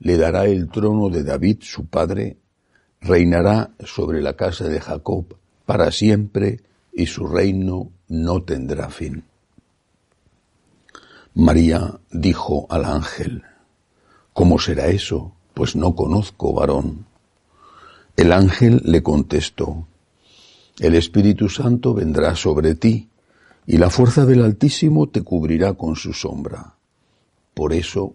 le dará el trono de David, su padre, reinará sobre la casa de Jacob para siempre y su reino no tendrá fin. María dijo al ángel, ¿Cómo será eso? Pues no conozco varón. El ángel le contestó, El Espíritu Santo vendrá sobre ti, y la fuerza del Altísimo te cubrirá con su sombra. Por eso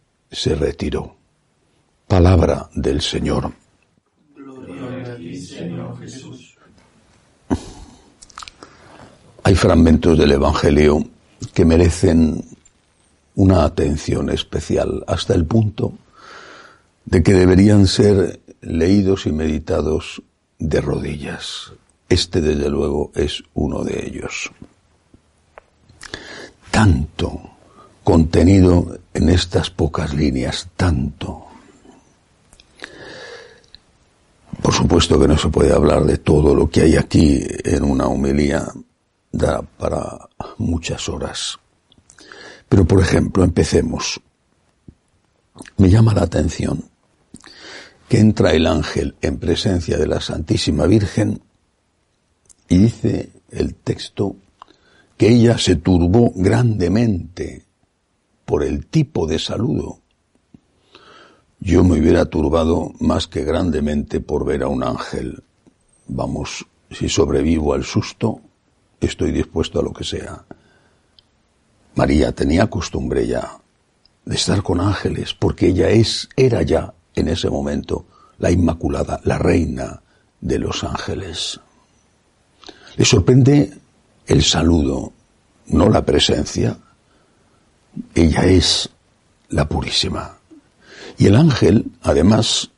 se retiró. Palabra del Señor. Gloria a ti, Señor Jesús. Hay fragmentos del Evangelio que merecen una atención especial hasta el punto de que deberían ser leídos y meditados de rodillas. Este, desde luego, es uno de ellos. Tanto contenido en estas pocas líneas tanto. Por supuesto que no se puede hablar de todo lo que hay aquí en una homilía, da para muchas horas. Pero, por ejemplo, empecemos. Me llama la atención que entra el ángel en presencia de la Santísima Virgen y dice el texto que ella se turbó grandemente por el tipo de saludo. Yo me hubiera turbado más que grandemente por ver a un ángel. Vamos, si sobrevivo al susto, estoy dispuesto a lo que sea. María tenía costumbre ya de estar con ángeles, porque ella es, era ya en ese momento la Inmaculada, la reina de los ángeles. Le sorprende el saludo, no la presencia, ella es la purísima. Y el ángel, además,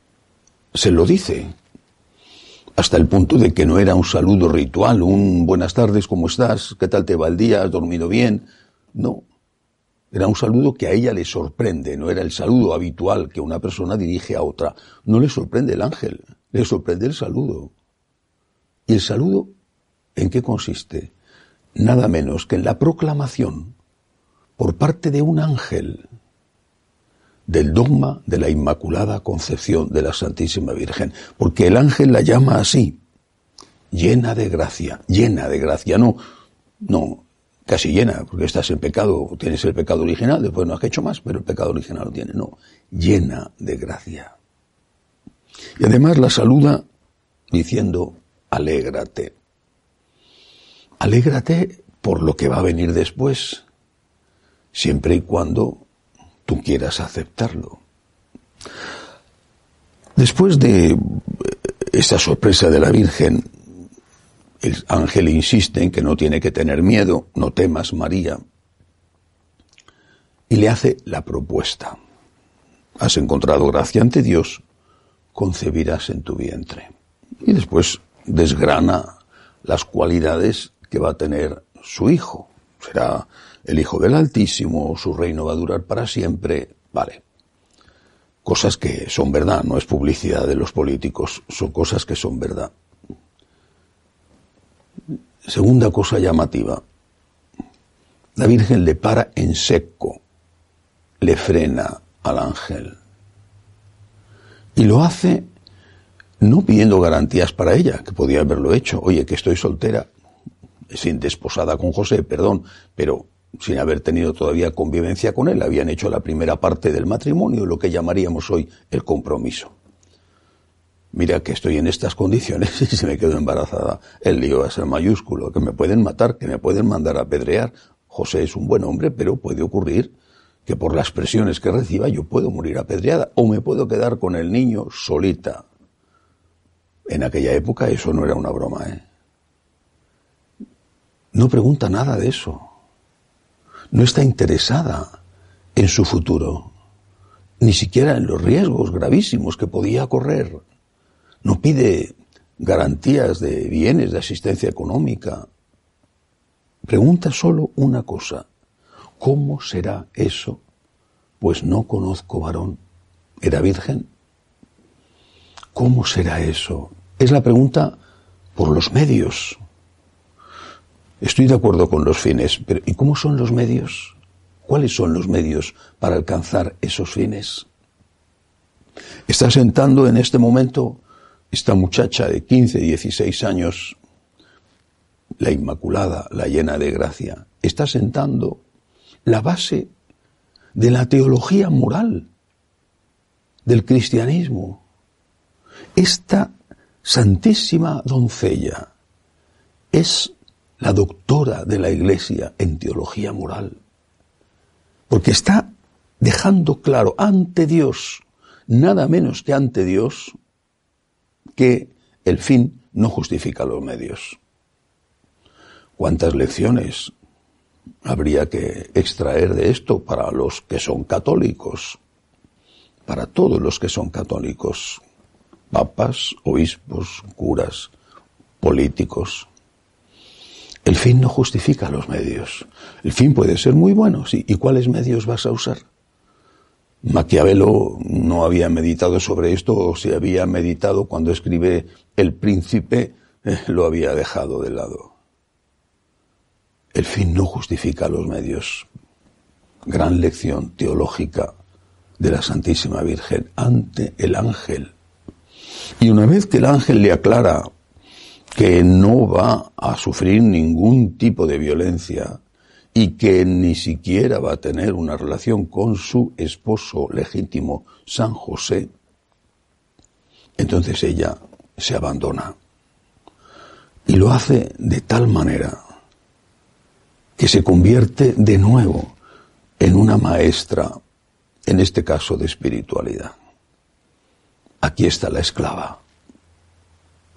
se lo dice, hasta el punto de que no era un saludo ritual, un buenas tardes, ¿cómo estás? ¿Qué tal te va el día? ¿Has dormido bien? No. Era un saludo que a ella le sorprende, no era el saludo habitual que una persona dirige a otra. No le sorprende el ángel, le sorprende el saludo. ¿Y el saludo en qué consiste? Nada menos que en la proclamación por parte de un ángel del dogma de la Inmaculada Concepción de la Santísima Virgen, porque el ángel la llama así, llena de gracia, llena de gracia, no, no, casi llena, porque estás en pecado, tienes el pecado original, después no has hecho más, pero el pecado original lo tiene, no, llena de gracia. Y además la saluda diciendo, alégrate. Alégrate por lo que va a venir después, siempre y cuando tú quieras aceptarlo. Después de esta sorpresa de la Virgen, el ángel insiste en que no tiene que tener miedo, no temas María, y le hace la propuesta. Has encontrado gracia ante Dios, concebirás en tu vientre. Y después desgrana las cualidades que va a tener su hijo. Será el hijo del Altísimo, su reino va a durar para siempre. Vale. Cosas que son verdad, no es publicidad de los políticos, son cosas que son verdad. Segunda cosa llamativa. La Virgen le para en seco, le frena al ángel. Y lo hace no pidiendo garantías para ella, que podía haberlo hecho. Oye, que estoy soltera, sin desposada con José, perdón, pero sin haber tenido todavía convivencia con él. Habían hecho la primera parte del matrimonio, lo que llamaríamos hoy el compromiso. Mira que estoy en estas condiciones y si me quedo embarazada, el lío va a ser mayúsculo, que me pueden matar, que me pueden mandar a pedrear. José es un buen hombre, pero puede ocurrir que por las presiones que reciba yo puedo morir apedreada o me puedo quedar con el niño solita. En aquella época eso no era una broma, ¿eh? No pregunta nada de eso. No está interesada en su futuro, ni siquiera en los riesgos gravísimos que podía correr. No pide garantías de bienes, de asistencia económica. Pregunta solo una cosa. ¿Cómo será eso? Pues no conozco varón. ¿Era virgen? ¿Cómo será eso? Es la pregunta por los medios. Estoy de acuerdo con los fines, pero ¿y cómo son los medios? ¿Cuáles son los medios para alcanzar esos fines? Está sentando en este momento esta muchacha de 15, 16 años, la Inmaculada, la llena de gracia, está sentando la base de la teología moral del cristianismo. Esta santísima doncella es la doctora de la Iglesia en teología moral, porque está dejando claro ante Dios, nada menos que ante Dios, que el fin no justifica los medios. ¿Cuántas lecciones habría que extraer de esto para los que son católicos? Para todos los que son católicos, papas, obispos, curas, políticos. El fin no justifica los medios. El fin puede ser muy bueno, sí. ¿Y cuáles medios vas a usar? Maquiavelo no había meditado sobre esto, o si había meditado cuando escribe El príncipe, eh, lo había dejado de lado. El fin no justifica los medios. Gran lección teológica de la Santísima Virgen ante el ángel. Y una vez que el ángel le aclara que no va a sufrir ningún tipo de violencia, y que ni siquiera va a tener una relación con su esposo legítimo, San José, entonces ella se abandona. Y lo hace de tal manera que se convierte de nuevo en una maestra, en este caso de espiritualidad. Aquí está la esclava,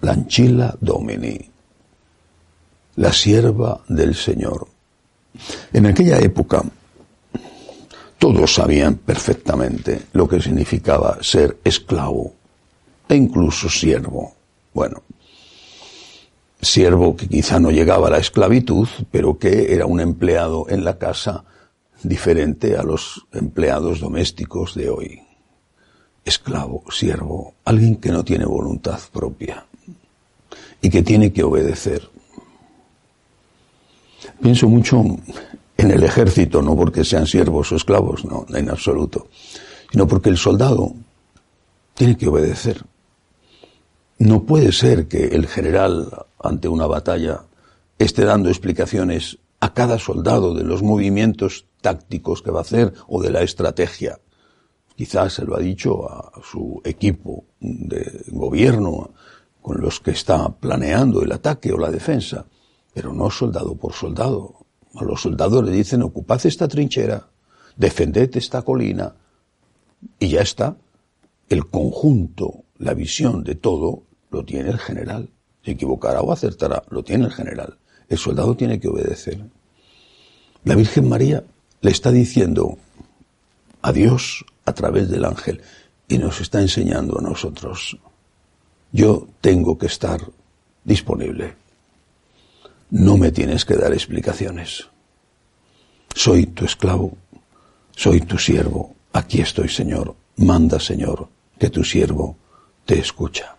la anchila domini, la sierva del Señor en aquella época, todos sabían perfectamente lo que significaba ser esclavo e incluso siervo. Bueno, siervo que quizá no llegaba a la esclavitud, pero que era un empleado en la casa diferente a los empleados domésticos de hoy. Esclavo, siervo, alguien que no tiene voluntad propia y que tiene que obedecer Pienso mucho en el ejército, no porque sean siervos o esclavos, no, en absoluto, sino porque el soldado tiene que obedecer. No puede ser que el general, ante una batalla, esté dando explicaciones a cada soldado de los movimientos tácticos que va a hacer o de la estrategia. Quizás se lo ha dicho a su equipo de gobierno, con los que está planeando el ataque o la defensa, pero no soldado por soldado. A los soldados le dicen ocupad esta trinchera, defended esta colina, y ya está. El conjunto, la visión de todo, lo tiene el general. Se equivocará o acertará, lo tiene el general. El soldado tiene que obedecer. La Virgen María le está diciendo a Dios a través del ángel y nos está enseñando a nosotros. Yo tengo que estar disponible. No me tienes que dar explicaciones. Soy tu esclavo, soy tu siervo. Aquí estoy, Señor. Manda, Señor, que tu siervo te escucha.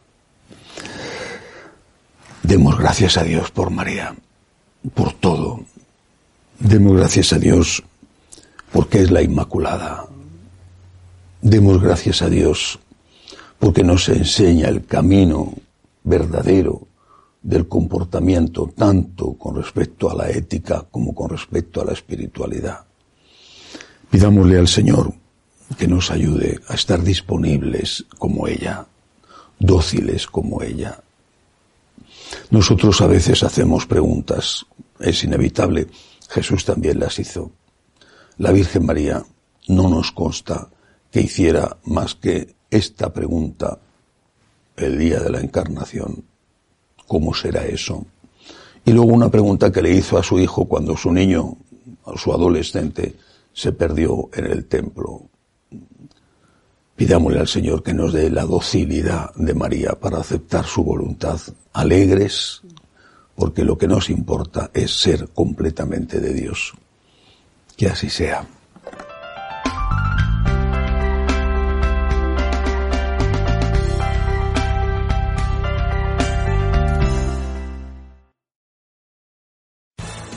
Demos gracias a Dios por María, por todo. Demos gracias a Dios porque es la Inmaculada. Demos gracias a Dios porque nos enseña el camino verdadero del comportamiento, tanto con respecto a la ética como con respecto a la espiritualidad. Pidámosle al Señor que nos ayude a estar disponibles como ella, dóciles como ella. Nosotros a veces hacemos preguntas, es inevitable, Jesús también las hizo. La Virgen María no nos consta que hiciera más que esta pregunta el día de la encarnación. ¿Cómo será eso? Y luego una pregunta que le hizo a su hijo cuando su niño, su adolescente, se perdió en el templo. Pidámosle al Señor que nos dé la docilidad de María para aceptar su voluntad, alegres, porque lo que nos importa es ser completamente de Dios. Que así sea.